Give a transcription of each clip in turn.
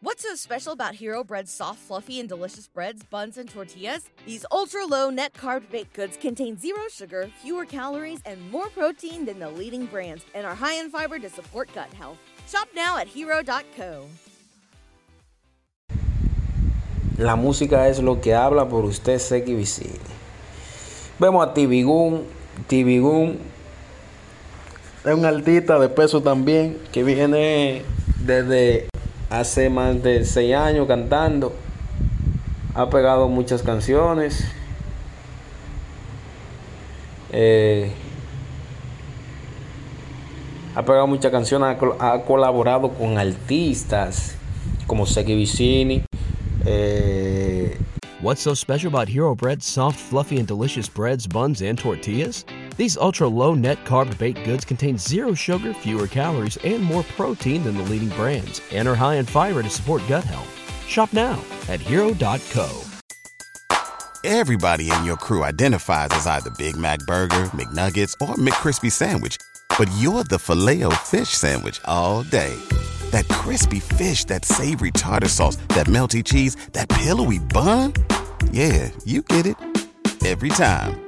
What's so special about Hero Bread's soft, fluffy, and delicious breads, buns, and tortillas? These ultra low net carb baked goods contain zero sugar, fewer calories, and more protein than the leading brands, and are high in fiber to support gut health. Shop now at hero.co. La música es lo que habla por usted, Seki Vicini. Vemos a Tivi Gunz. Tibigun es un artista de peso también que viene desde hace más de 6 años cantando. Ha pegado muchas canciones. Eh, ha pegado muchas canciones, ha colaborado con artistas como Seki Vicini. eh, What's so special about Hero Bread's soft, fluffy, and delicious breads, buns, and tortillas? These ultra low net carb baked goods contain zero sugar, fewer calories, and more protein than the leading brands, and are high in fiber to support gut health. Shop now at hero.co. Everybody in your crew identifies as either Big Mac Burger, McNuggets, or McCrispy Sandwich. But you're the filet fish Sandwich all day. That crispy fish, that savory tartar sauce, that melty cheese, that pillowy bun. Yeah, you get it. Every time.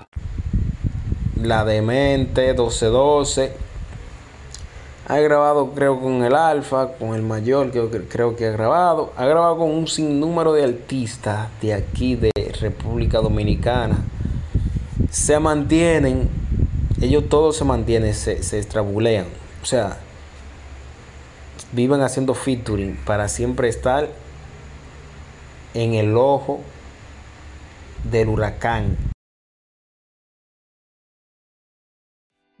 La Demente 1212. Ha grabado, creo, con el Alfa, con el Mayor, creo, que- ha grabado. Ha grabado con un sinnúmero de artistas de aquí, de República Dominicana. Se mantienen, ellos todos se mantienen, se, se extrabulean. O sea, viven haciendo featuring para siempre estar en el ojo del huracán.